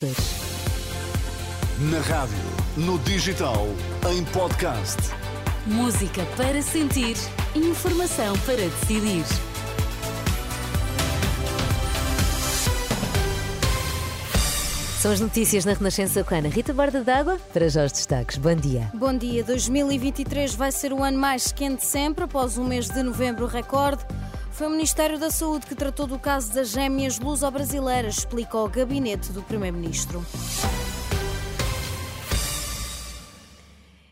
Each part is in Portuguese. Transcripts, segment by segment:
Na rádio, no digital, em podcast. Música para sentir, informação para decidir. São as notícias na Renascença com a Ana Rita Borda d'Água para já os destaques. Bom dia. Bom dia. 2023 vai ser o ano mais quente sempre, após um mês de novembro recorde. Foi o Ministério da Saúde que tratou do caso das gêmeas luso-brasileiras, explica o gabinete do Primeiro-Ministro.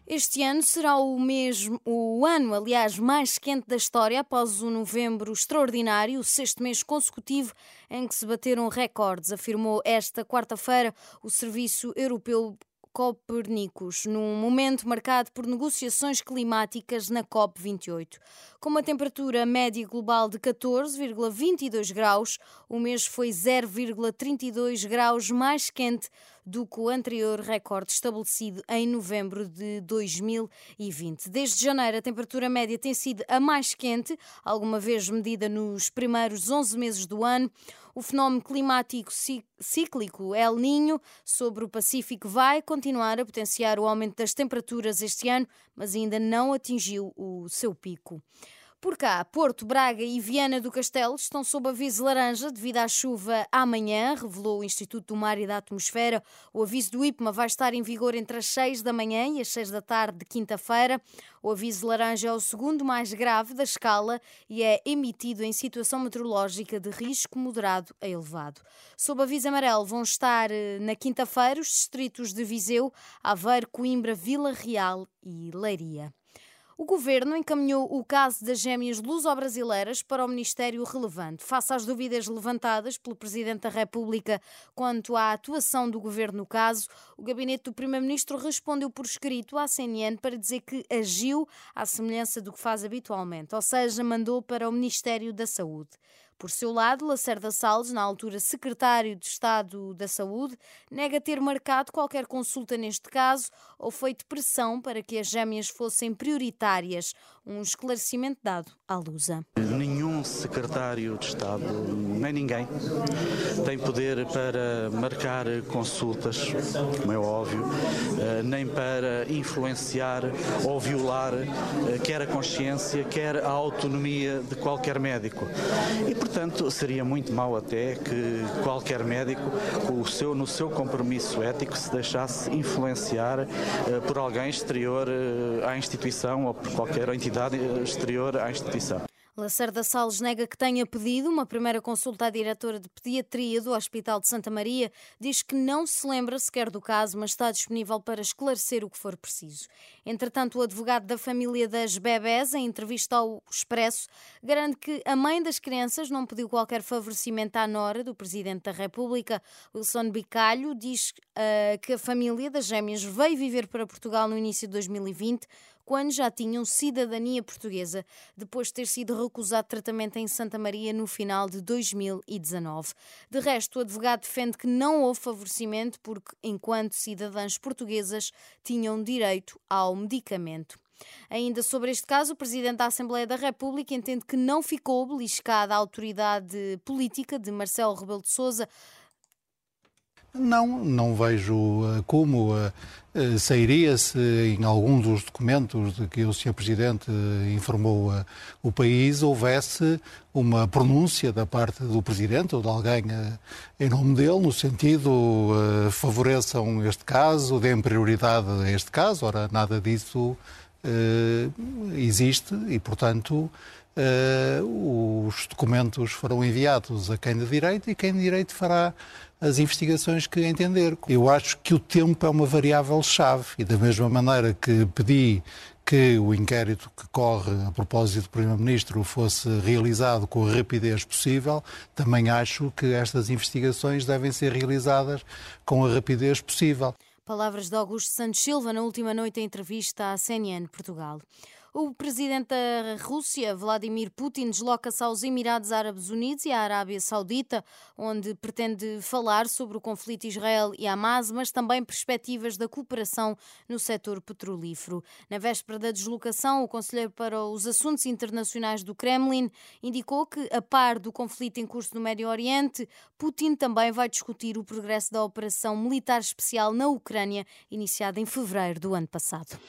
Este ano será o mesmo, o ano, aliás, mais quente da história após o novembro extraordinário, o sexto mês consecutivo em que se bateram recordes, afirmou esta quarta-feira o Serviço Europeu Copernicus, num momento marcado por negociações climáticas na COP28. Com uma temperatura média global de 14,22 graus, o mês foi 0,32 graus mais quente do que o anterior recorde estabelecido em novembro de 2020. Desde janeiro, a temperatura média tem sido a mais quente, alguma vez medida nos primeiros 11 meses do ano. O fenómeno climático cíclico El Ninho sobre o Pacífico vai continuar a potenciar o aumento das temperaturas este ano, mas ainda não atingiu o seu pico. Por cá, Porto, Braga e Viana do Castelo estão sob aviso laranja devido à chuva amanhã, revelou o Instituto do Mar e da Atmosfera. O aviso do IPMA vai estar em vigor entre as 6 da manhã e as 6 da tarde de quinta-feira. O aviso laranja é o segundo mais grave da escala e é emitido em situação meteorológica de risco moderado a elevado. Sob aviso amarelo vão estar eh, na quinta-feira os distritos de Viseu, Aveiro, Coimbra, Vila Real e Leiria. O governo encaminhou o caso das gêmeas luso-brasileiras para o Ministério relevante. Face às dúvidas levantadas pelo Presidente da República quanto à atuação do governo no caso, o gabinete do Primeiro-Ministro respondeu por escrito à CNN para dizer que agiu à semelhança do que faz habitualmente, ou seja, mandou para o Ministério da Saúde. Por seu lado, Lacerda Salles, na altura secretário de Estado da Saúde, nega ter marcado qualquer consulta neste caso ou feito pressão para que as gêmeas fossem prioritárias. Um esclarecimento dado à Lusa. Nenhum secretário de Estado, nem ninguém, tem poder para marcar consultas, como é óbvio, eh, nem para influenciar ou violar eh, quer a consciência, quer a autonomia de qualquer médico. E, portanto, seria muito mau até que qualquer médico, seu, no seu compromisso ético, se deixasse influenciar uh, por alguém exterior uh, à instituição ou por qualquer entidade exterior à instituição. Lacerda Salles nega que tenha pedido uma primeira consulta à diretora de pediatria do Hospital de Santa Maria. Diz que não se lembra sequer do caso, mas está disponível para esclarecer o que for preciso. Entretanto, o advogado da família das bebés, em entrevista ao Expresso, garante que a mãe das crianças não pediu qualquer favorecimento à nora do Presidente da República. Wilson Bicalho diz uh, que a família das gêmeas veio viver para Portugal no início de 2020 quando já tinham cidadania portuguesa, depois de ter sido recusado tratamento em Santa Maria no final de 2019. De resto, o advogado defende que não houve favorecimento porque, enquanto cidadãs portuguesas, tinham direito ao medicamento. Ainda sobre este caso, o Presidente da Assembleia da República entende que não ficou beliscada a autoridade política de Marcelo Rebelo de Sousa não, não vejo eh, como eh, eh, sairia se em algum dos documentos de que o Sr. Presidente informou o país houvesse uma pronúncia da parte do Presidente ou de alguém em nome dele, no sentido favoreçam este caso, deem prioridade a este caso. Ora, nada disso existe e, portanto, os documentos foram enviados a quem de direito e quem de direito fará as investigações que entender. Eu acho que o tempo é uma variável-chave e da mesma maneira que pedi que o inquérito que corre a propósito do Primeiro-Ministro fosse realizado com a rapidez possível, também acho que estas investigações devem ser realizadas com a rapidez possível. Palavras de Augusto Santos Silva na última noite em entrevista à CNN Portugal. O presidente da Rússia, Vladimir Putin, desloca-se aos Emirados Árabes Unidos e à Arábia Saudita, onde pretende falar sobre o conflito Israel e Hamas, mas também perspectivas da cooperação no setor petrolífero. Na véspera da deslocação, o conselheiro para os Assuntos Internacionais do Kremlin indicou que, a par do conflito em curso no Médio Oriente, Putin também vai discutir o progresso da operação militar especial na Ucrânia, iniciada em fevereiro do ano passado.